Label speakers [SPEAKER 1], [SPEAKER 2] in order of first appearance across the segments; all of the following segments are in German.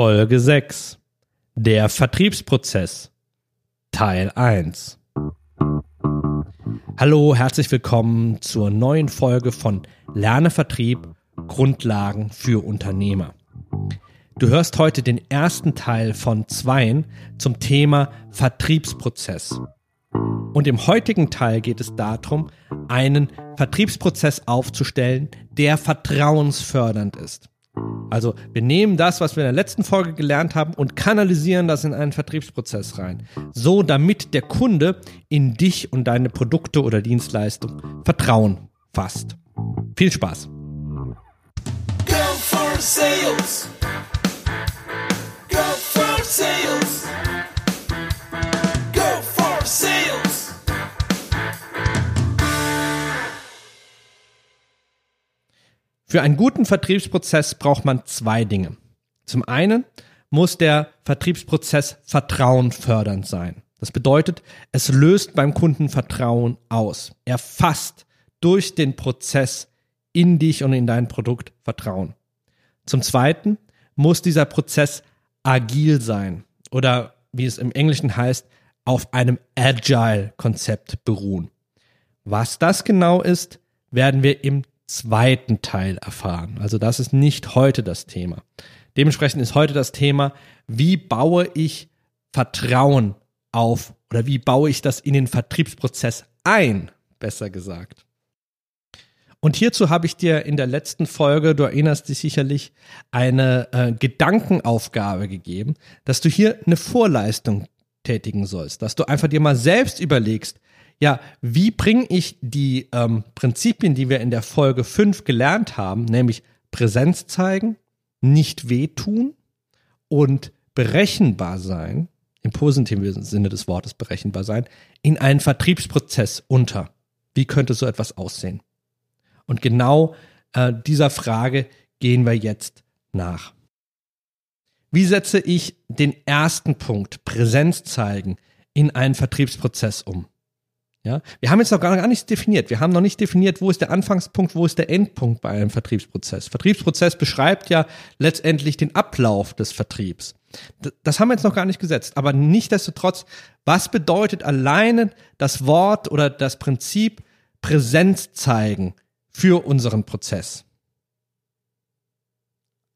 [SPEAKER 1] Folge 6 Der Vertriebsprozess Teil 1 Hallo, herzlich willkommen zur neuen Folge von Lerne Vertrieb Grundlagen für Unternehmer. Du hörst heute den ersten Teil von zweien zum Thema Vertriebsprozess. Und im heutigen Teil geht es darum, einen Vertriebsprozess aufzustellen, der vertrauensfördernd ist. Also wir nehmen das, was wir in der letzten Folge gelernt haben und kanalisieren das in einen Vertriebsprozess rein. So damit der Kunde in dich und deine Produkte oder Dienstleistung Vertrauen fasst. Viel Spaß. Go for sales. Für einen guten Vertriebsprozess braucht man zwei Dinge. Zum einen muss der Vertriebsprozess vertrauenfördernd sein. Das bedeutet, es löst beim Kunden Vertrauen aus. Er fasst durch den Prozess in dich und in dein Produkt Vertrauen. Zum Zweiten muss dieser Prozess agil sein oder wie es im Englischen heißt, auf einem Agile-Konzept beruhen. Was das genau ist, werden wir im zweiten Teil erfahren. Also das ist nicht heute das Thema. Dementsprechend ist heute das Thema, wie baue ich Vertrauen auf oder wie baue ich das in den Vertriebsprozess ein, besser gesagt. Und hierzu habe ich dir in der letzten Folge, du erinnerst dich sicherlich, eine äh, Gedankenaufgabe gegeben, dass du hier eine Vorleistung tätigen sollst, dass du einfach dir mal selbst überlegst, ja, wie bringe ich die ähm, Prinzipien, die wir in der Folge 5 gelernt haben, nämlich Präsenz zeigen, nicht wehtun und berechenbar sein, im positiven Sinne des Wortes berechenbar sein, in einen Vertriebsprozess unter. Wie könnte so etwas aussehen? Und genau äh, dieser Frage gehen wir jetzt nach. Wie setze ich den ersten Punkt, Präsenz zeigen, in einen Vertriebsprozess um? Ja, wir haben jetzt noch gar, nichts definiert. Wir haben noch nicht definiert, wo ist der Anfangspunkt, wo ist der Endpunkt bei einem Vertriebsprozess. Vertriebsprozess beschreibt ja letztendlich den Ablauf des Vertriebs. Das haben wir jetzt noch gar nicht gesetzt. Aber nichtdestotrotz, was bedeutet alleine das Wort oder das Prinzip Präsenz zeigen für unseren Prozess?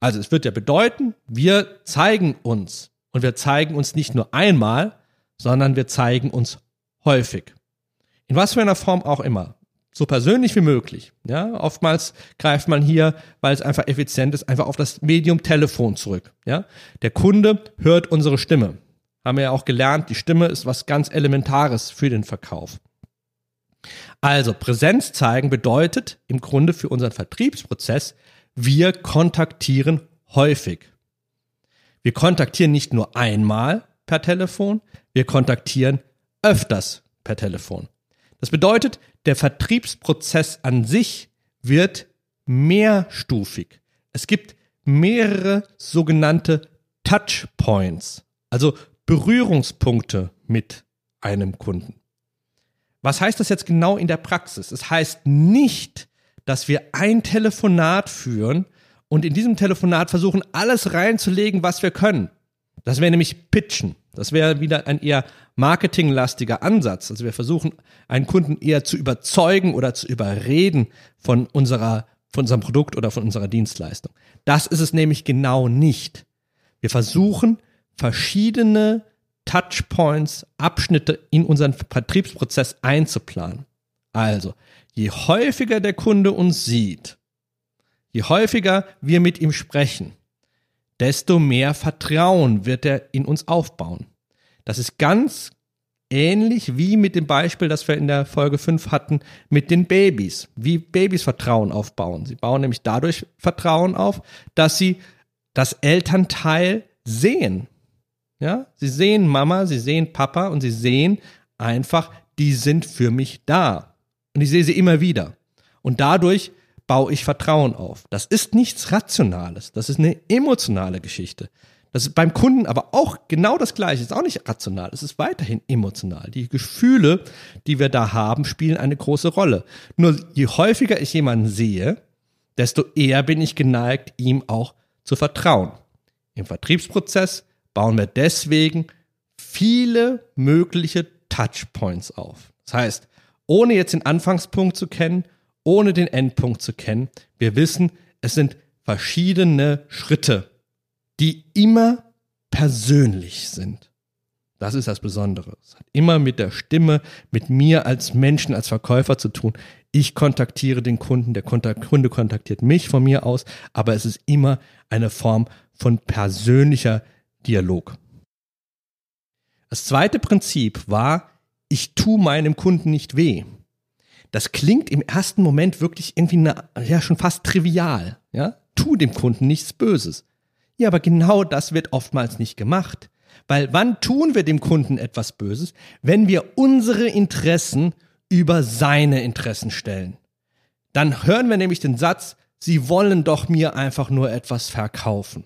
[SPEAKER 1] Also es wird ja bedeuten, wir zeigen uns. Und wir zeigen uns nicht nur einmal, sondern wir zeigen uns häufig. In was für einer Form auch immer. So persönlich wie möglich. Ja, oftmals greift man hier, weil es einfach effizient ist, einfach auf das Medium Telefon zurück. Ja, der Kunde hört unsere Stimme. Haben wir ja auch gelernt, die Stimme ist was ganz Elementares für den Verkauf. Also Präsenz zeigen bedeutet im Grunde für unseren Vertriebsprozess, wir kontaktieren häufig. Wir kontaktieren nicht nur einmal per Telefon, wir kontaktieren öfters per Telefon. Das bedeutet, der Vertriebsprozess an sich wird mehrstufig. Es gibt mehrere sogenannte Touchpoints, also Berührungspunkte mit einem Kunden. Was heißt das jetzt genau in der Praxis? Es heißt nicht, dass wir ein Telefonat führen und in diesem Telefonat versuchen, alles reinzulegen, was wir können. Das wäre nämlich Pitchen. Das wäre wieder ein eher marketinglastiger Ansatz. Also wir versuchen, einen Kunden eher zu überzeugen oder zu überreden von unserer, von unserem Produkt oder von unserer Dienstleistung. Das ist es nämlich genau nicht. Wir versuchen, verschiedene Touchpoints, Abschnitte in unseren Vertriebsprozess einzuplanen. Also, je häufiger der Kunde uns sieht, je häufiger wir mit ihm sprechen, desto mehr Vertrauen wird er in uns aufbauen. Das ist ganz ähnlich wie mit dem Beispiel, das wir in der Folge 5 hatten, mit den Babys. Wie Babys Vertrauen aufbauen. Sie bauen nämlich dadurch Vertrauen auf, dass sie das Elternteil sehen. Ja, sie sehen Mama, sie sehen Papa und sie sehen einfach, die sind für mich da. Und ich sehe sie immer wieder. Und dadurch baue ich Vertrauen auf. Das ist nichts Rationales. Das ist eine emotionale Geschichte. Das ist beim Kunden aber auch genau das Gleiche. Ist auch nicht rational. Es ist weiterhin emotional. Die Gefühle, die wir da haben, spielen eine große Rolle. Nur je häufiger ich jemanden sehe, desto eher bin ich geneigt, ihm auch zu vertrauen. Im Vertriebsprozess bauen wir deswegen viele mögliche Touchpoints auf. Das heißt, ohne jetzt den Anfangspunkt zu kennen, ohne den Endpunkt zu kennen, wir wissen, es sind verschiedene Schritte, die immer persönlich sind. Das ist das Besondere. Es hat immer mit der Stimme, mit mir als Menschen, als Verkäufer zu tun. Ich kontaktiere den Kunden, der Kunde kontaktiert mich von mir aus, aber es ist immer eine Form von persönlicher Dialog. Das zweite Prinzip war, ich tue meinem Kunden nicht weh. Das klingt im ersten Moment wirklich irgendwie eine, ja schon fast trivial, ja? Tu dem Kunden nichts Böses. Ja, aber genau das wird oftmals nicht gemacht. Weil wann tun wir dem Kunden etwas Böses? Wenn wir unsere Interessen über seine Interessen stellen. Dann hören wir nämlich den Satz, Sie wollen doch mir einfach nur etwas verkaufen.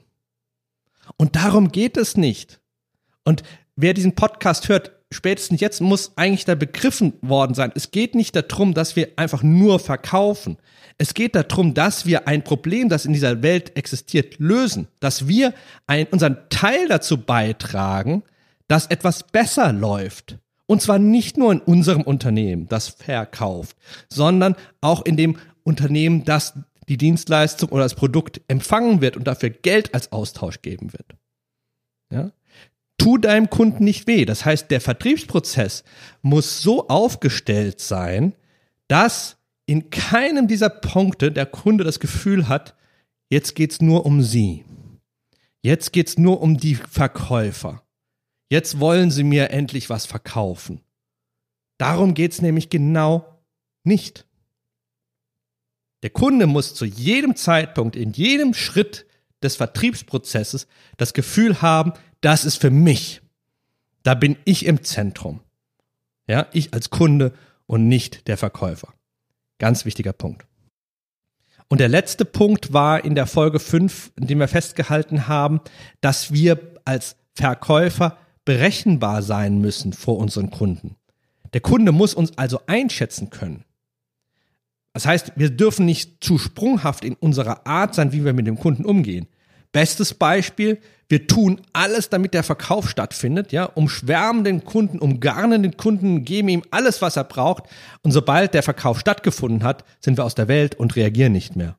[SPEAKER 1] Und darum geht es nicht. Und wer diesen Podcast hört, spätestens jetzt muss eigentlich da begriffen worden sein. Es geht nicht darum, dass wir einfach nur verkaufen. Es geht darum, dass wir ein Problem, das in dieser Welt existiert, lösen, dass wir ein, unseren Teil dazu beitragen, dass etwas besser läuft. Und zwar nicht nur in unserem Unternehmen, das verkauft, sondern auch in dem Unternehmen, das die Dienstleistung oder das Produkt empfangen wird und dafür Geld als Austausch geben wird. Ja? Tu deinem Kunden nicht weh. Das heißt, der Vertriebsprozess muss so aufgestellt sein, dass in keinem dieser Punkte der Kunde das Gefühl hat, jetzt geht's nur um sie. Jetzt geht's nur um die Verkäufer. Jetzt wollen sie mir endlich was verkaufen. Darum geht's nämlich genau nicht. Der Kunde muss zu jedem Zeitpunkt, in jedem Schritt des Vertriebsprozesses das Gefühl haben, das ist für mich. Da bin ich im Zentrum. Ja, ich als Kunde und nicht der Verkäufer. Ganz wichtiger Punkt. Und der letzte Punkt war in der Folge 5, in dem wir festgehalten haben, dass wir als Verkäufer berechenbar sein müssen vor unseren Kunden. Der Kunde muss uns also einschätzen können. Das heißt, wir dürfen nicht zu sprunghaft in unserer Art sein, wie wir mit dem Kunden umgehen. Bestes Beispiel, wir tun alles, damit der Verkauf stattfindet, ja, umschwärmen den Kunden, umgarnen den Kunden, geben ihm alles, was er braucht. Und sobald der Verkauf stattgefunden hat, sind wir aus der Welt und reagieren nicht mehr.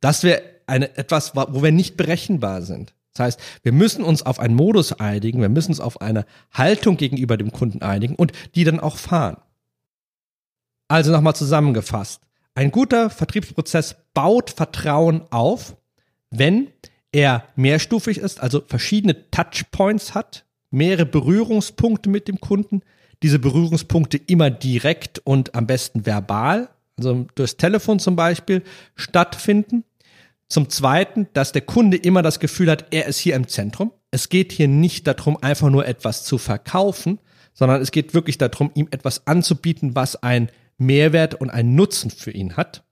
[SPEAKER 1] Das wäre eine, etwas, wo wir nicht berechenbar sind. Das heißt, wir müssen uns auf einen Modus einigen, wir müssen uns auf eine Haltung gegenüber dem Kunden einigen und die dann auch fahren. Also nochmal zusammengefasst. Ein guter Vertriebsprozess baut Vertrauen auf, wenn er mehrstufig ist, also verschiedene Touchpoints hat, mehrere Berührungspunkte mit dem Kunden, diese Berührungspunkte immer direkt und am besten verbal, also durchs Telefon zum Beispiel, stattfinden. Zum Zweiten, dass der Kunde immer das Gefühl hat, er ist hier im Zentrum. Es geht hier nicht darum, einfach nur etwas zu verkaufen, sondern es geht wirklich darum, ihm etwas anzubieten, was ein Mehrwert und einen Nutzen für ihn hat.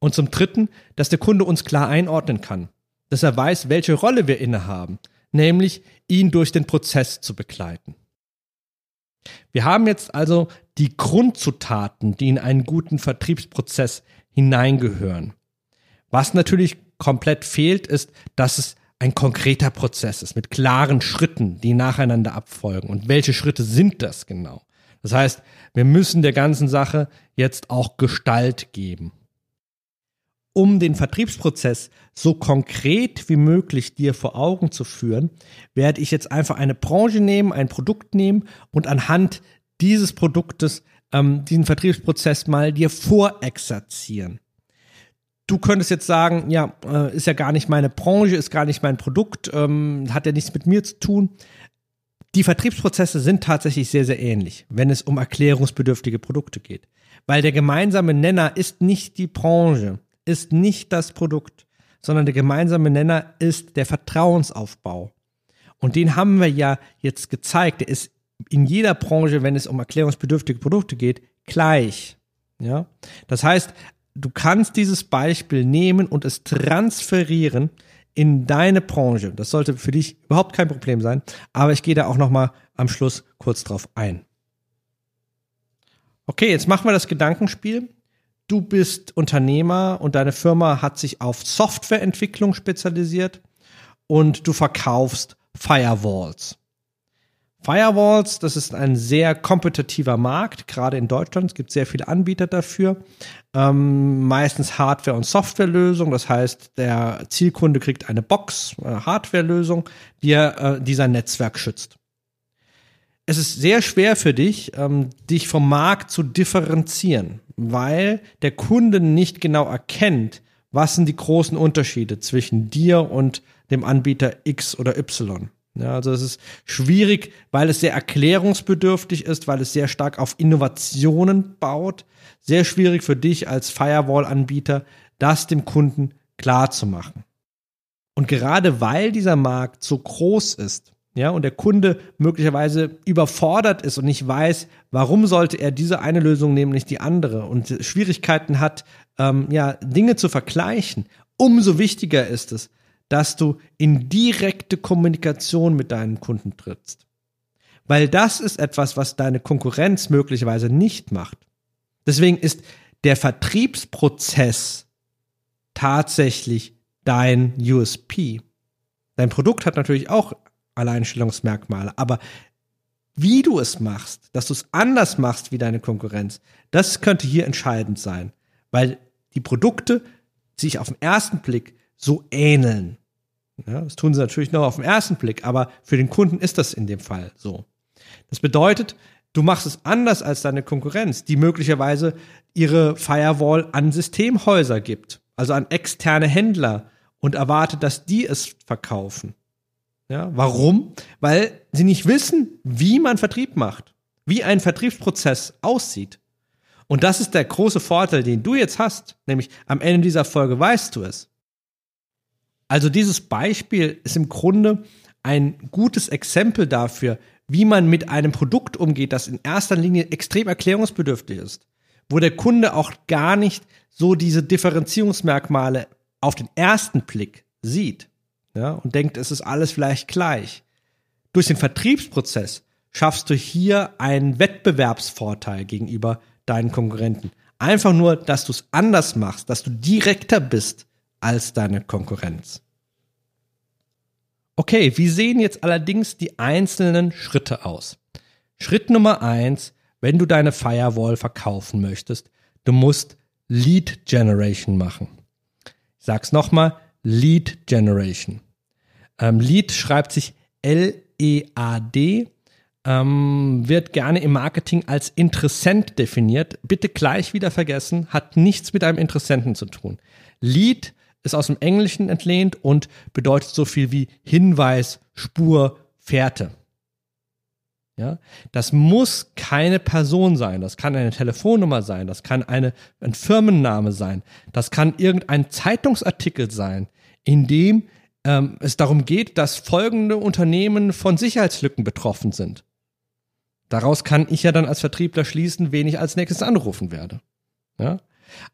[SPEAKER 1] Und zum Dritten, dass der Kunde uns klar einordnen kann dass er weiß, welche Rolle wir innehaben, nämlich ihn durch den Prozess zu begleiten. Wir haben jetzt also die Grundzutaten, die in einen guten Vertriebsprozess hineingehören. Was natürlich komplett fehlt, ist, dass es ein konkreter Prozess ist mit klaren Schritten, die nacheinander abfolgen. Und welche Schritte sind das genau? Das heißt, wir müssen der ganzen Sache jetzt auch Gestalt geben um den Vertriebsprozess so konkret wie möglich dir vor Augen zu führen, werde ich jetzt einfach eine Branche nehmen, ein Produkt nehmen und anhand dieses Produktes ähm, diesen Vertriebsprozess mal dir vorexerzieren. Du könntest jetzt sagen, ja, äh, ist ja gar nicht meine Branche, ist gar nicht mein Produkt, ähm, hat ja nichts mit mir zu tun. Die Vertriebsprozesse sind tatsächlich sehr, sehr ähnlich, wenn es um erklärungsbedürftige Produkte geht. Weil der gemeinsame Nenner ist nicht die Branche ist nicht das Produkt, sondern der gemeinsame Nenner ist der Vertrauensaufbau. Und den haben wir ja jetzt gezeigt. Der ist in jeder Branche, wenn es um erklärungsbedürftige Produkte geht, gleich. Ja, das heißt, du kannst dieses Beispiel nehmen und es transferieren in deine Branche. Das sollte für dich überhaupt kein Problem sein. Aber ich gehe da auch noch mal am Schluss kurz drauf ein. Okay, jetzt machen wir das Gedankenspiel du bist Unternehmer und deine Firma hat sich auf Softwareentwicklung spezialisiert und du verkaufst Firewalls. Firewalls, das ist ein sehr kompetitiver Markt, gerade in Deutschland. Es gibt sehr viele Anbieter dafür. Ähm, meistens Hardware- und Softwarelösungen. Das heißt, der Zielkunde kriegt eine Box, eine äh, Hardwarelösung, die, er, äh, die Netzwerk schützt. Es ist sehr schwer für dich, ähm, dich vom Markt zu differenzieren, weil der Kunde nicht genau erkennt, was sind die großen Unterschiede zwischen dir und dem Anbieter X oder Y. Ja, also es ist schwierig, weil es sehr erklärungsbedürftig ist, weil es sehr stark auf Innovationen baut. Sehr schwierig für dich als Firewall-Anbieter, das dem Kunden klar zu machen. Und gerade weil dieser Markt so groß ist, ja, und der Kunde möglicherweise überfordert ist und nicht weiß, warum sollte er diese eine Lösung nehmen, nicht die andere und Schwierigkeiten hat, ähm, ja, Dinge zu vergleichen, umso wichtiger ist es, dass du in direkte Kommunikation mit deinen Kunden trittst. Weil das ist etwas, was deine Konkurrenz möglicherweise nicht macht. Deswegen ist der Vertriebsprozess tatsächlich dein USP. Dein Produkt hat natürlich auch Alleinstellungsmerkmale, aber wie du es machst, dass du es anders machst wie deine Konkurrenz, das könnte hier entscheidend sein, weil die Produkte sich auf den ersten Blick so ähneln. Ja, das tun sie natürlich nur auf den ersten Blick, aber für den Kunden ist das in dem Fall so. Das bedeutet, du machst es anders als deine Konkurrenz, die möglicherweise ihre Firewall an Systemhäuser gibt, also an externe Händler und erwartet, dass die es verkaufen. Ja, warum? Weil sie nicht wissen, wie man Vertrieb macht, wie ein Vertriebsprozess aussieht. Und das ist der große Vorteil, den du jetzt hast, nämlich am Ende dieser Folge weißt du es. Also dieses Beispiel ist im Grunde ein gutes Exempel dafür, wie man mit einem Produkt umgeht, das in erster Linie extrem erklärungsbedürftig ist, wo der Kunde auch gar nicht so diese Differenzierungsmerkmale auf den ersten Blick sieht ja, und denkt, es ist alles vielleicht gleich. Durch den Vertriebsprozess schaffst du hier einen Wettbewerbsvorteil gegenüber deinen Konkurrenten. Einfach nur, dass du es anders machst, dass du direkter bist als deine Konkurrenz. Okay, wie sehen jetzt allerdings die einzelnen Schritte aus? Schritt Nummer eins, wenn du deine Firewall verkaufen möchtest, du musst Lead Generation machen. Ich sag's nochmal, Lead Generation. Ähm, Lead schreibt sich L-E-A-D, ähm, wird gerne im Marketing als Interessent definiert. Bitte gleich wieder vergessen, hat nichts mit einem Interessenten zu tun. Lead ist aus dem Englischen entlehnt und bedeutet so viel wie Hinweis, Spur, Fährte. Ja, das muss keine Person sein, das kann eine Telefonnummer sein, das kann eine, ein Firmenname sein, das kann irgendein Zeitungsartikel sein, in dem ähm, es darum geht, dass folgende Unternehmen von Sicherheitslücken betroffen sind. Daraus kann ich ja dann als Vertriebler schließen, wen ich als nächstes anrufen werde. Ja?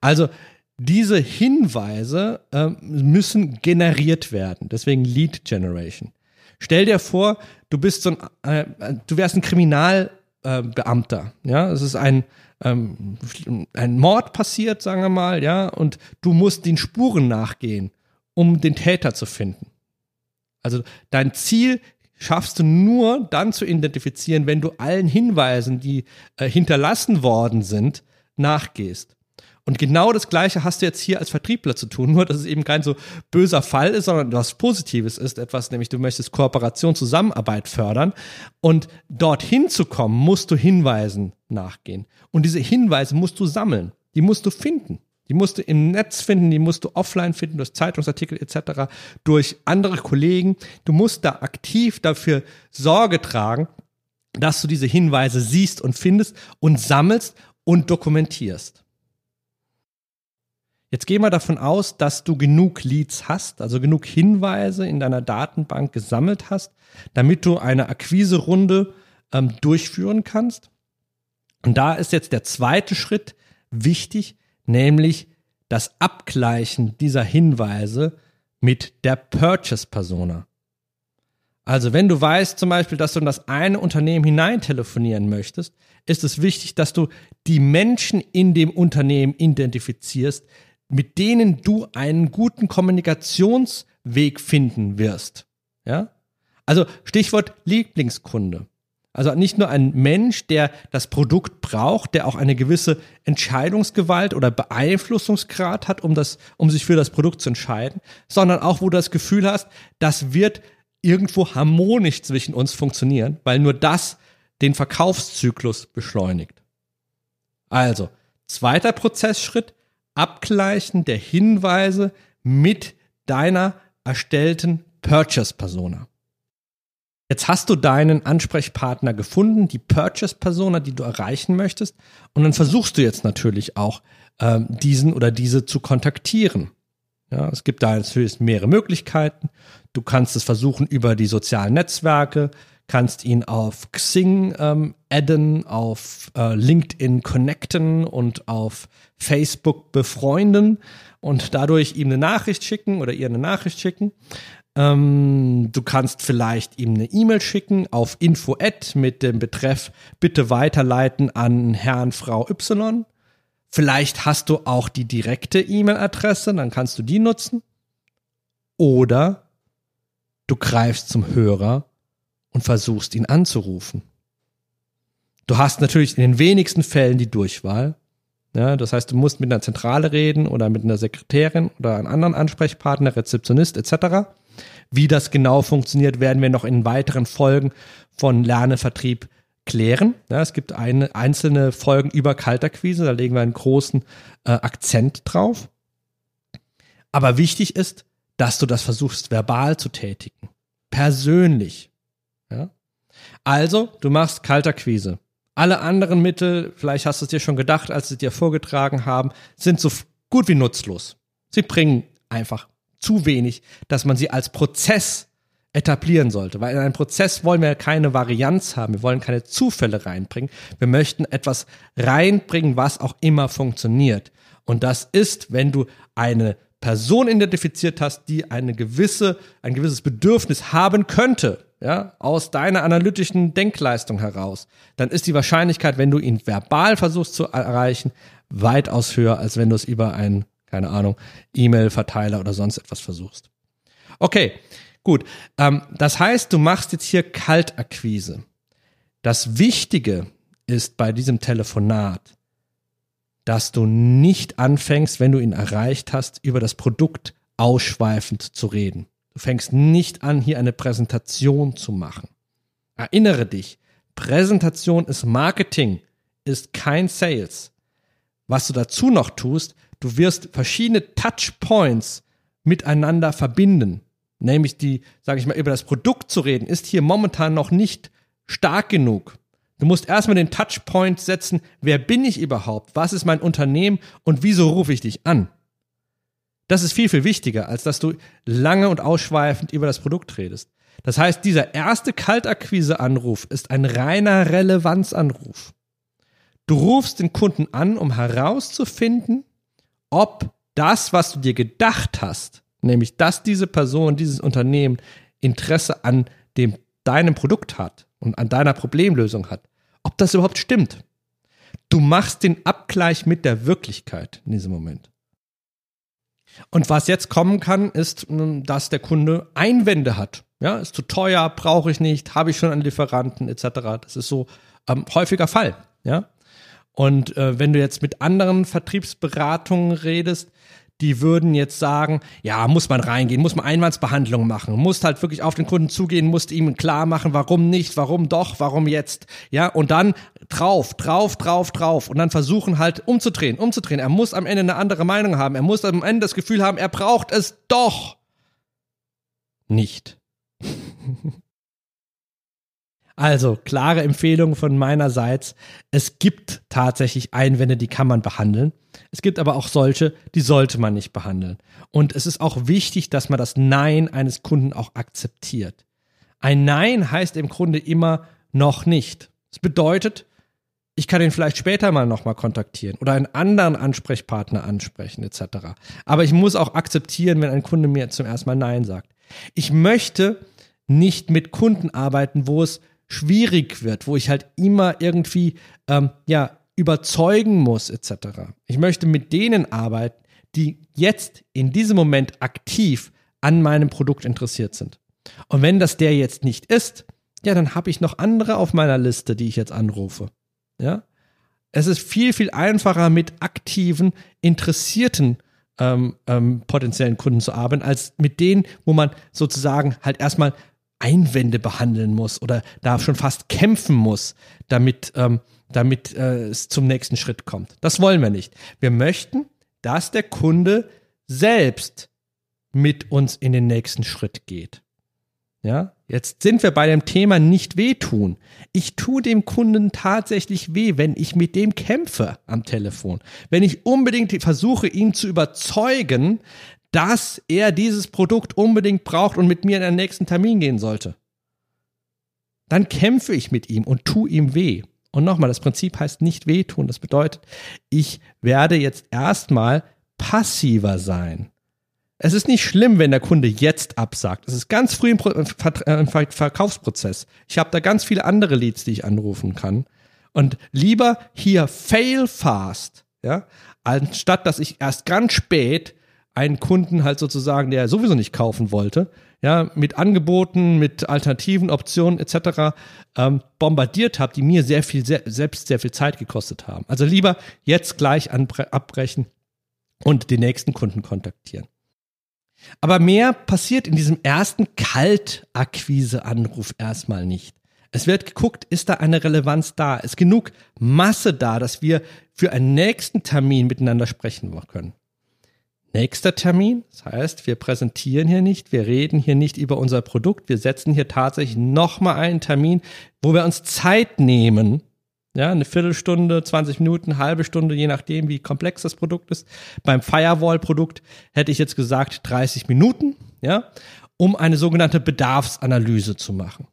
[SPEAKER 1] Also diese Hinweise äh, müssen generiert werden. Deswegen Lead Generation. Stell dir vor, du bist so ein, äh, du wärst ein Kriminalbeamter. Äh, ja, es ist ein ähm, ein Mord passiert, sagen wir mal, ja, und du musst den Spuren nachgehen, um den Täter zu finden. Also dein Ziel schaffst du nur dann zu identifizieren, wenn du allen Hinweisen, die äh, hinterlassen worden sind, nachgehst. Und genau das Gleiche hast du jetzt hier als Vertriebler zu tun, nur dass es eben kein so böser Fall ist, sondern was Positives ist, etwas, nämlich du möchtest Kooperation, Zusammenarbeit fördern. Und dorthin zu kommen, musst du Hinweisen nachgehen. Und diese Hinweise musst du sammeln. Die musst du finden. Die musst du im Netz finden, die musst du offline finden, durch Zeitungsartikel etc., durch andere Kollegen. Du musst da aktiv dafür Sorge tragen, dass du diese Hinweise siehst und findest und sammelst und dokumentierst. Jetzt geh mal davon aus, dass du genug Leads hast, also genug Hinweise in deiner Datenbank gesammelt hast, damit du eine Akquiserunde ähm, durchführen kannst. Und da ist jetzt der zweite Schritt wichtig, nämlich das Abgleichen dieser Hinweise mit der Purchase-Persona. Also wenn du weißt zum Beispiel, dass du in das eine Unternehmen hinein telefonieren möchtest, ist es wichtig, dass du die Menschen in dem Unternehmen identifizierst, mit denen du einen guten Kommunikations- Weg finden wirst. Ja? Also Stichwort Lieblingskunde. Also nicht nur ein Mensch, der das Produkt braucht, der auch eine gewisse Entscheidungsgewalt oder Beeinflussungsgrad hat, um das, um sich für das Produkt zu entscheiden, sondern auch, wo du das Gefühl hast, das wird irgendwo harmonisch zwischen uns funktionieren, weil nur das den Verkaufszyklus beschleunigt. Also, zweiter Prozessschritt, Abgleichen der Hinweise mit deiner erstellten Purchase-Persona. Jetzt hast du deinen Ansprechpartner gefunden, die Purchase-Persona, die du erreichen möchtest, und dann versuchst du jetzt natürlich auch, ähm, diesen oder diese zu kontaktieren. Ja, es gibt da natürlich mehrere Möglichkeiten. Du kannst es versuchen über die sozialen Netzwerke, kannst ihn auf Xing ähm, adden, auf äh, LinkedIn connecten und auf Facebook befreunden und dadurch ihm eine Nachricht schicken oder ihr eine Nachricht schicken. Ähm, du kannst vielleicht ihm eine E-Mail schicken auf info@ mit dem Betreff bitte weiterleiten an Herrn, Frau Y. Vielleicht hast du auch die direkte E-Mail-Adresse, dann kannst du die nutzen. Oder du greifst zum Hörer und versuchst ihn anzurufen. Du hast natürlich in den wenigsten Fällen die Durchwahl. Ja, das heißt, du musst mit einer Zentrale reden oder mit einer Sekretärin oder einem anderen Ansprechpartner, Rezeptionist etc. Wie das genau funktioniert, werden wir noch in weiteren Folgen von Lernevertrieb klären. Ja, es gibt eine, einzelne Folgen über Kalterquise, da legen wir einen großen äh, Akzent drauf. Aber wichtig ist, dass du das versuchst verbal zu tätigen. Persönlich. Ja? Also, du machst Kalterquise. Alle anderen Mittel, vielleicht hast du es dir schon gedacht, als sie dir vorgetragen haben, sind so gut wie nutzlos. Sie bringen einfach zu wenig, dass man sie als Prozess etablieren sollte. Weil in einem Prozess wollen wir keine Varianz haben, wir wollen keine Zufälle reinbringen. Wir möchten etwas reinbringen, was auch immer funktioniert. Und das ist, wenn du eine Person identifiziert hast, die eine gewisse, ein gewisses Bedürfnis haben könnte, ja, aus deiner analytischen Denkleistung heraus, dann ist die Wahrscheinlichkeit, wenn du ihn verbal versuchst zu erreichen, weitaus höher, als wenn du es über einen keine Ahnung, E-Mail-Verteiler oder sonst etwas versuchst. Okay, gut. Ähm, das heißt, du machst jetzt hier Kaltakquise. Das Wichtige ist bei diesem Telefonat, dass du nicht anfängst, wenn du ihn erreicht hast, über das Produkt ausschweifend zu reden. Du fängst nicht an, hier eine Präsentation zu machen. Erinnere dich, Präsentation ist Marketing, ist kein Sales. Was du dazu noch tust, Du wirst verschiedene Touchpoints miteinander verbinden. Nämlich die, sage ich mal, über das Produkt zu reden, ist hier momentan noch nicht stark genug. Du musst erstmal den Touchpoint setzen, wer bin ich überhaupt, was ist mein Unternehmen und wieso rufe ich dich an. Das ist viel, viel wichtiger, als dass du lange und ausschweifend über das Produkt redest. Das heißt, dieser erste Kaltakquise-Anruf ist ein reiner Relevanzanruf. Du rufst den Kunden an, um herauszufinden, ob das, was du dir gedacht hast, nämlich dass diese Person, dieses Unternehmen Interesse an dem deinem Produkt hat und an deiner Problemlösung hat, ob das überhaupt stimmt. Du machst den Abgleich mit der Wirklichkeit in diesem Moment. Und was jetzt kommen kann, ist, dass der Kunde Einwände hat. Ja, ist zu teuer, brauche ich nicht, habe ich schon einen Lieferanten etc. Das ist so ähm, häufiger Fall. Ja, und äh, wenn du jetzt mit anderen Vertriebsberatungen redest, die würden jetzt sagen, ja, muss man reingehen, muss man Einwandsbehandlung machen, muss halt wirklich auf den Kunden zugehen, muss ihm klar machen, warum nicht, warum doch, warum jetzt, ja, und dann drauf, drauf, drauf, drauf und dann versuchen halt umzudrehen, umzudrehen. Er muss am Ende eine andere Meinung haben, er muss am Ende das Gefühl haben, er braucht es doch nicht. Also, klare Empfehlung von meinerseits. Es gibt tatsächlich Einwände, die kann man behandeln. Es gibt aber auch solche, die sollte man nicht behandeln. Und es ist auch wichtig, dass man das Nein eines Kunden auch akzeptiert. Ein Nein heißt im Grunde immer noch nicht. Es bedeutet, ich kann ihn vielleicht später mal nochmal kontaktieren oder einen anderen Ansprechpartner ansprechen etc. Aber ich muss auch akzeptieren, wenn ein Kunde mir zum ersten Mal Nein sagt. Ich möchte nicht mit Kunden arbeiten, wo es schwierig wird, wo ich halt immer irgendwie ähm, ja überzeugen muss etc. Ich möchte mit denen arbeiten, die jetzt in diesem Moment aktiv an meinem Produkt interessiert sind. Und wenn das der jetzt nicht ist, ja, dann habe ich noch andere auf meiner Liste, die ich jetzt anrufe. Ja, es ist viel, viel einfacher mit aktiven, interessierten ähm, ähm, potenziellen Kunden zu arbeiten, als mit denen, wo man sozusagen halt erstmal Einwände behandeln muss oder da schon fast kämpfen muss, damit, ähm, damit äh, es zum nächsten Schritt kommt. Das wollen wir nicht. Wir möchten, dass der Kunde selbst mit uns in den nächsten Schritt geht. Ja, jetzt sind wir bei dem Thema nicht wehtun. Ich tue dem Kunden tatsächlich weh, wenn ich mit dem kämpfe am Telefon. Wenn ich unbedingt versuche, ihn zu überzeugen, dass er dieses Produkt unbedingt braucht und mit mir in den nächsten Termin gehen sollte. Dann kämpfe ich mit ihm und tue ihm weh. Und nochmal, das Prinzip heißt nicht wehtun. Das bedeutet, ich werde jetzt erstmal passiver sein. Es ist nicht schlimm, wenn der Kunde jetzt absagt. Es ist ganz früh im, Pro im Verkaufsprozess. Ich habe da ganz viele andere Leads, die ich anrufen kann. Und lieber hier fail fast, ja, anstatt dass ich erst ganz spät einen Kunden halt sozusagen, der sowieso nicht kaufen wollte, ja, mit Angeboten, mit alternativen Optionen etc. Ähm, bombardiert habe, die mir sehr viel, sehr, selbst sehr viel Zeit gekostet haben. Also lieber jetzt gleich abbrechen und den nächsten Kunden kontaktieren. Aber mehr passiert in diesem ersten Kaltakquise-Anruf erstmal nicht. Es wird geguckt, ist da eine Relevanz da? Ist genug Masse da, dass wir für einen nächsten Termin miteinander sprechen können? Nächster Termin, das heißt, wir präsentieren hier nicht, wir reden hier nicht über unser Produkt, wir setzen hier tatsächlich nochmal einen Termin, wo wir uns Zeit nehmen, ja, eine Viertelstunde, 20 Minuten, halbe Stunde, je nachdem, wie komplex das Produkt ist. Beim Firewall-Produkt hätte ich jetzt gesagt 30 Minuten, ja, um eine sogenannte Bedarfsanalyse zu machen.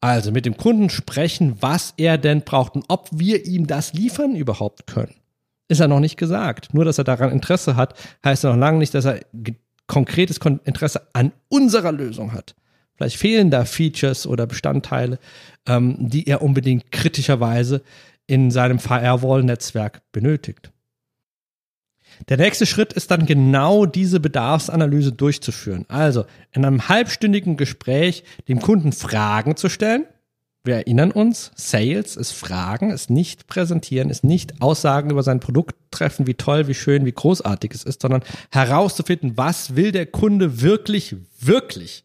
[SPEAKER 1] Also mit dem Kunden sprechen, was er denn braucht und ob wir ihm das liefern überhaupt können. Ist er noch nicht gesagt. Nur, dass er daran Interesse hat, heißt noch lange nicht, dass er konkretes Interesse an unserer Lösung hat. Vielleicht fehlen da Features oder Bestandteile, ähm, die er unbedingt kritischerweise in seinem Firewall-Netzwerk benötigt. Der nächste Schritt ist dann genau diese Bedarfsanalyse durchzuführen. Also in einem halbstündigen Gespräch dem Kunden Fragen zu stellen. Wir erinnern uns, Sales ist Fragen, ist nicht präsentieren, ist nicht Aussagen über sein Produkt treffen, wie toll, wie schön, wie großartig es ist, sondern herauszufinden, was will der Kunde wirklich, wirklich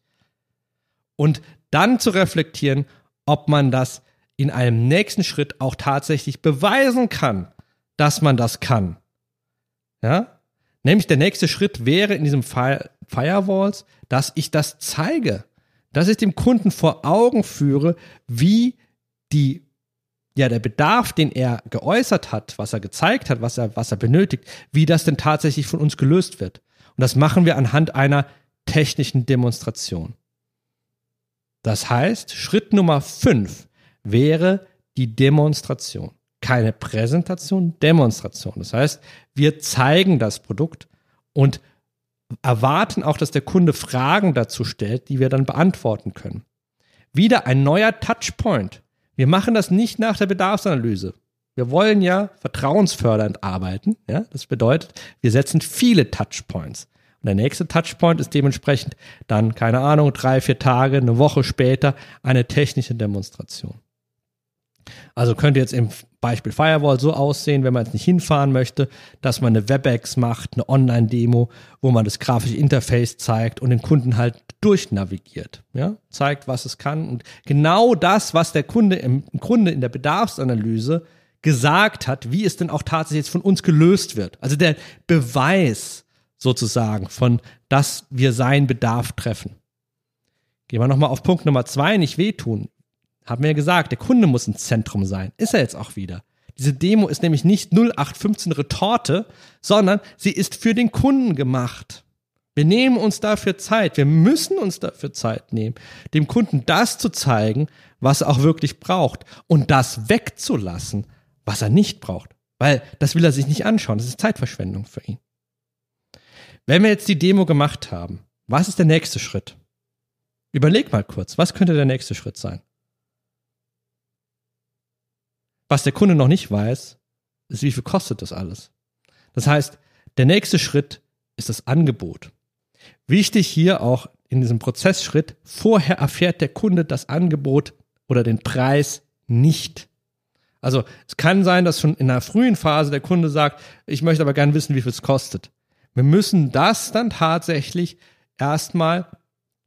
[SPEAKER 1] und dann zu reflektieren, ob man das in einem nächsten Schritt auch tatsächlich beweisen kann, dass man das kann. Ja? Nämlich der nächste Schritt wäre in diesem Fall Firewalls, dass ich das zeige, dass ich dem Kunden vor Augen führe, wie die ja, der Bedarf, den er geäußert hat, was er gezeigt hat, was er, was er benötigt, wie das denn tatsächlich von uns gelöst wird. Und das machen wir anhand einer technischen Demonstration. Das heißt, Schritt Nummer fünf wäre die Demonstration. Keine Präsentation, Demonstration. Das heißt, wir zeigen das Produkt und erwarten auch, dass der Kunde Fragen dazu stellt, die wir dann beantworten können. Wieder ein neuer Touchpoint. Wir machen das nicht nach der Bedarfsanalyse. Wir wollen ja vertrauensfördernd arbeiten. Ja? Das bedeutet, wir setzen viele Touchpoints. Und der nächste Touchpoint ist dementsprechend dann, keine Ahnung, drei, vier Tage, eine Woche später eine technische Demonstration. Also könnte jetzt im Beispiel Firewall so aussehen, wenn man jetzt nicht hinfahren möchte, dass man eine WebEx macht, eine Online-Demo, wo man das grafische Interface zeigt und den Kunden halt durchnavigiert, ja, zeigt, was es kann und genau das, was der Kunde im Grunde in der Bedarfsanalyse gesagt hat, wie es denn auch tatsächlich jetzt von uns gelöst wird. Also der Beweis, sozusagen, von dass wir seinen Bedarf treffen. Gehen wir nochmal auf Punkt Nummer zwei, nicht wehtun. Haben wir ja gesagt, der Kunde muss ein Zentrum sein. Ist er jetzt auch wieder. Diese Demo ist nämlich nicht 0815 Retorte, sondern sie ist für den Kunden gemacht. Wir nehmen uns dafür Zeit. Wir müssen uns dafür Zeit nehmen, dem Kunden das zu zeigen, was er auch wirklich braucht und das wegzulassen, was er nicht braucht. Weil das will er sich nicht anschauen. Das ist Zeitverschwendung für ihn. Wenn wir jetzt die Demo gemacht haben, was ist der nächste Schritt? Überleg mal kurz, was könnte der nächste Schritt sein? Was der Kunde noch nicht weiß, ist, wie viel kostet das alles. Das heißt, der nächste Schritt ist das Angebot. Wichtig hier auch in diesem Prozessschritt, vorher erfährt der Kunde das Angebot oder den Preis nicht. Also es kann sein, dass schon in einer frühen Phase der Kunde sagt, ich möchte aber gerne wissen, wie viel es kostet. Wir müssen das dann tatsächlich erstmal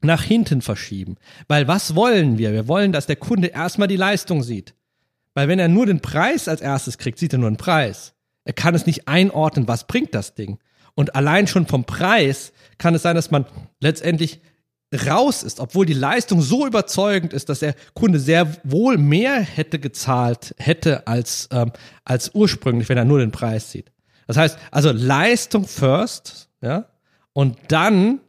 [SPEAKER 1] nach hinten verschieben. Weil was wollen wir? Wir wollen, dass der Kunde erstmal die Leistung sieht. Weil wenn er nur den Preis als erstes kriegt, sieht er nur den Preis. Er kann es nicht einordnen, was bringt das Ding. Und allein schon vom Preis kann es sein, dass man letztendlich raus ist, obwohl die Leistung so überzeugend ist, dass der Kunde sehr wohl mehr hätte gezahlt hätte als, ähm, als ursprünglich, wenn er nur den Preis sieht. Das heißt, also Leistung first, ja, und dann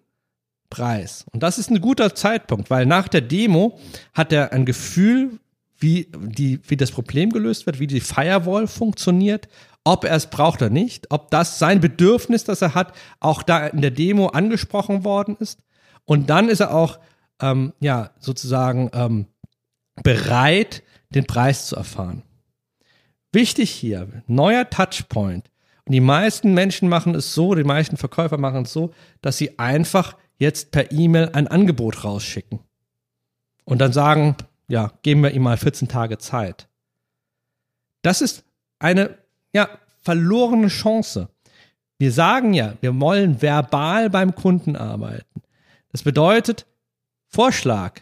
[SPEAKER 1] Preis. Und das ist ein guter Zeitpunkt, weil nach der Demo hat er ein Gefühl, wie, die, wie das Problem gelöst wird, wie die Firewall funktioniert, ob er es braucht oder nicht, ob das sein Bedürfnis, das er hat, auch da in der Demo angesprochen worden ist. Und dann ist er auch, ähm, ja, sozusagen ähm, bereit, den Preis zu erfahren. Wichtig hier, neuer Touchpoint. Und die meisten Menschen machen es so, die meisten Verkäufer machen es so, dass sie einfach jetzt per E-Mail ein Angebot rausschicken. Und dann sagen, ja, geben wir ihm mal 14 Tage Zeit. Das ist eine, ja, verlorene Chance. Wir sagen ja, wir wollen verbal beim Kunden arbeiten. Das bedeutet, Vorschlag,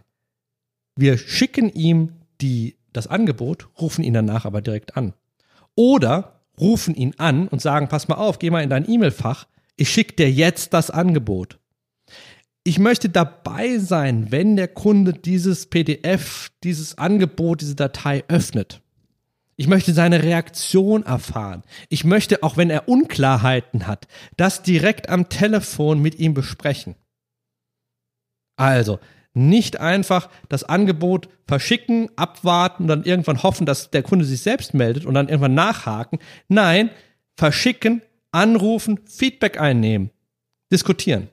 [SPEAKER 1] wir schicken ihm die, das Angebot, rufen ihn danach aber direkt an. Oder rufen ihn an und sagen, pass mal auf, geh mal in dein E-Mail-Fach, ich schicke dir jetzt das Angebot. Ich möchte dabei sein, wenn der Kunde dieses PDF, dieses Angebot, diese Datei öffnet. Ich möchte seine Reaktion erfahren. Ich möchte, auch wenn er Unklarheiten hat, das direkt am Telefon mit ihm besprechen. Also, nicht einfach das Angebot verschicken, abwarten und dann irgendwann hoffen, dass der Kunde sich selbst meldet und dann irgendwann nachhaken. Nein, verschicken, anrufen, Feedback einnehmen, diskutieren.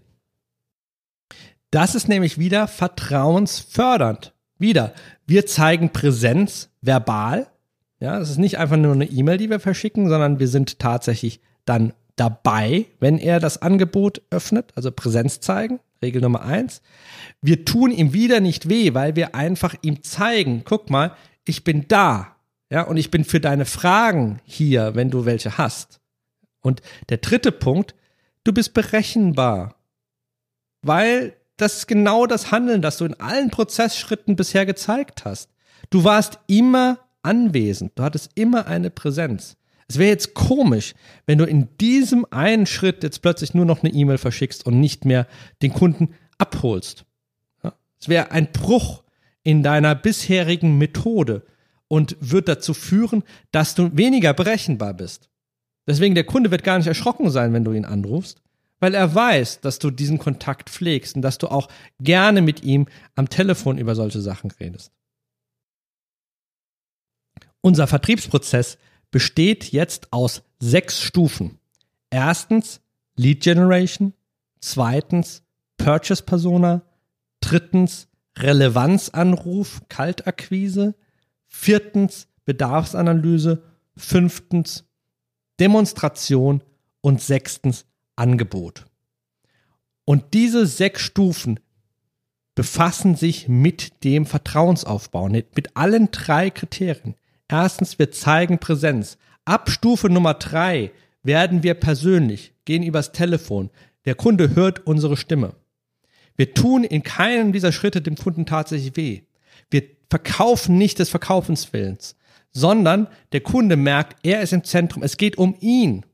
[SPEAKER 1] Das ist nämlich wieder vertrauensfördernd. Wieder, wir zeigen Präsenz verbal. Ja, es ist nicht einfach nur eine E-Mail, die wir verschicken, sondern wir sind tatsächlich dann dabei, wenn er das Angebot öffnet, also Präsenz zeigen. Regel Nummer eins. Wir tun ihm wieder nicht weh, weil wir einfach ihm zeigen, guck mal, ich bin da. Ja, und ich bin für deine Fragen hier, wenn du welche hast. Und der dritte Punkt, du bist berechenbar. Weil das ist genau das Handeln, das du in allen Prozessschritten bisher gezeigt hast. Du warst immer anwesend, du hattest immer eine Präsenz. Es wäre jetzt komisch, wenn du in diesem einen Schritt jetzt plötzlich nur noch eine E-Mail verschickst und nicht mehr den Kunden abholst. Ja? Es wäre ein Bruch in deiner bisherigen Methode und wird dazu führen, dass du weniger berechenbar bist. Deswegen der Kunde wird gar nicht erschrocken sein, wenn du ihn anrufst, weil er weiß, dass du diesen Kontakt pflegst und dass du auch gerne mit ihm am Telefon über solche Sachen redest. Unser Vertriebsprozess besteht jetzt aus sechs Stufen. Erstens Lead Generation, zweitens Purchase Persona, drittens Relevanzanruf, Kaltakquise, viertens Bedarfsanalyse, fünftens Demonstration. Und sechstens Angebot. Und diese sechs Stufen befassen sich mit dem Vertrauensaufbau, mit allen drei Kriterien. Erstens, wir zeigen Präsenz. Ab Stufe Nummer drei werden wir persönlich, gehen übers Telefon. Der Kunde hört unsere Stimme. Wir tun in keinem dieser Schritte dem Kunden tatsächlich weh. Wir verkaufen nicht des Verkaufenswillens, sondern der Kunde merkt, er ist im Zentrum. Es geht um ihn.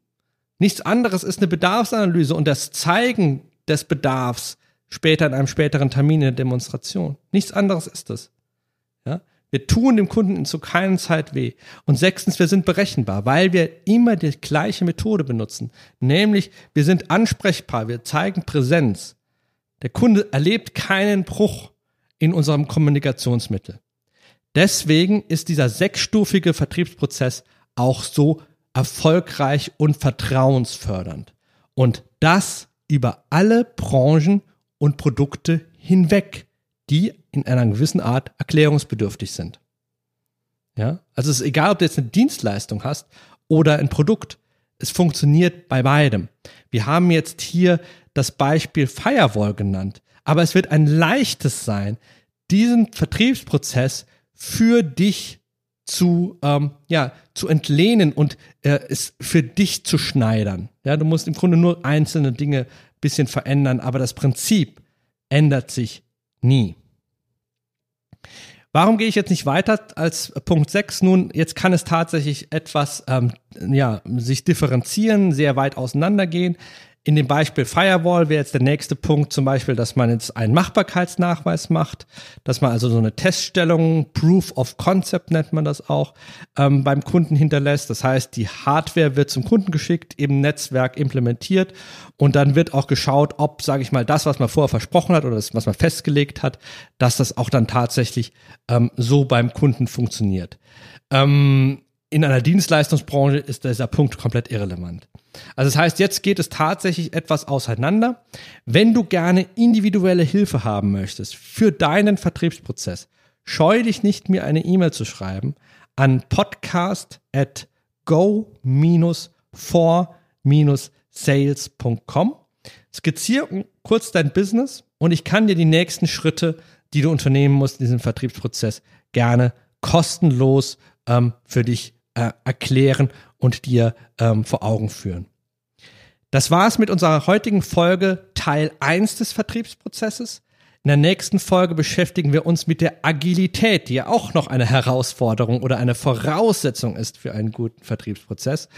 [SPEAKER 1] Nichts anderes ist eine Bedarfsanalyse und das Zeigen des Bedarfs später in einem späteren Termin in der Demonstration. Nichts anderes ist es. Ja? Wir tun dem Kunden zu keiner Zeit weh. Und sechstens, wir sind berechenbar, weil wir immer die gleiche Methode benutzen. Nämlich, wir sind ansprechbar, wir zeigen Präsenz. Der Kunde erlebt keinen Bruch in unserem Kommunikationsmittel. Deswegen ist dieser sechsstufige Vertriebsprozess auch so erfolgreich und vertrauensfördernd. Und das über alle Branchen und Produkte hinweg die in einer gewissen Art erklärungsbedürftig sind. Ja, also es ist egal, ob du jetzt eine Dienstleistung hast oder ein Produkt. Es funktioniert bei beidem. Wir haben jetzt hier das Beispiel Firewall genannt. Aber es wird ein leichtes sein, diesen Vertriebsprozess für dich zu, ähm, ja, zu entlehnen und äh, es für dich zu schneidern. Ja, du musst im Grunde nur einzelne Dinge ein bisschen verändern, aber das Prinzip ändert sich nie. Warum gehe ich jetzt nicht weiter als Punkt 6? Nun, jetzt kann es tatsächlich etwas ähm, ja, sich differenzieren, sehr weit auseinandergehen. In dem Beispiel Firewall wäre jetzt der nächste Punkt zum Beispiel, dass man jetzt einen Machbarkeitsnachweis macht, dass man also so eine Teststellung, Proof of Concept nennt man das auch, ähm, beim Kunden hinterlässt. Das heißt, die Hardware wird zum Kunden geschickt, im Netzwerk implementiert und dann wird auch geschaut, ob, sage ich mal, das, was man vorher versprochen hat oder das, was man festgelegt hat, dass das auch dann tatsächlich ähm, so beim Kunden funktioniert. Ähm, in einer Dienstleistungsbranche ist dieser Punkt komplett irrelevant. Also das heißt, jetzt geht es tatsächlich etwas auseinander. Wenn du gerne individuelle Hilfe haben möchtest für deinen Vertriebsprozess, scheu dich nicht, mir eine E-Mail zu schreiben an podcast at go-for-sales.com. Skizziere kurz dein Business und ich kann dir die nächsten Schritte, die du unternehmen musst in diesem Vertriebsprozess, gerne kostenlos ähm, für dich äh, erklären und dir ähm, vor Augen führen. Das war's mit unserer heutigen Folge Teil 1 des Vertriebsprozesses. In der nächsten Folge beschäftigen wir uns mit der Agilität, die ja auch noch eine Herausforderung oder eine Voraussetzung ist für einen guten Vertriebsprozess.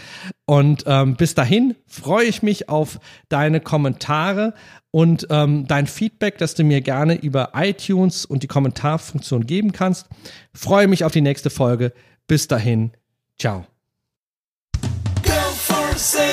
[SPEAKER 1] Und ähm, bis dahin freue ich mich auf deine Kommentare und ähm, dein Feedback, das du mir gerne über iTunes und die Kommentarfunktion geben kannst. Freue mich auf die nächste Folge. Bis dahin, ciao.
[SPEAKER 2] Go for sale.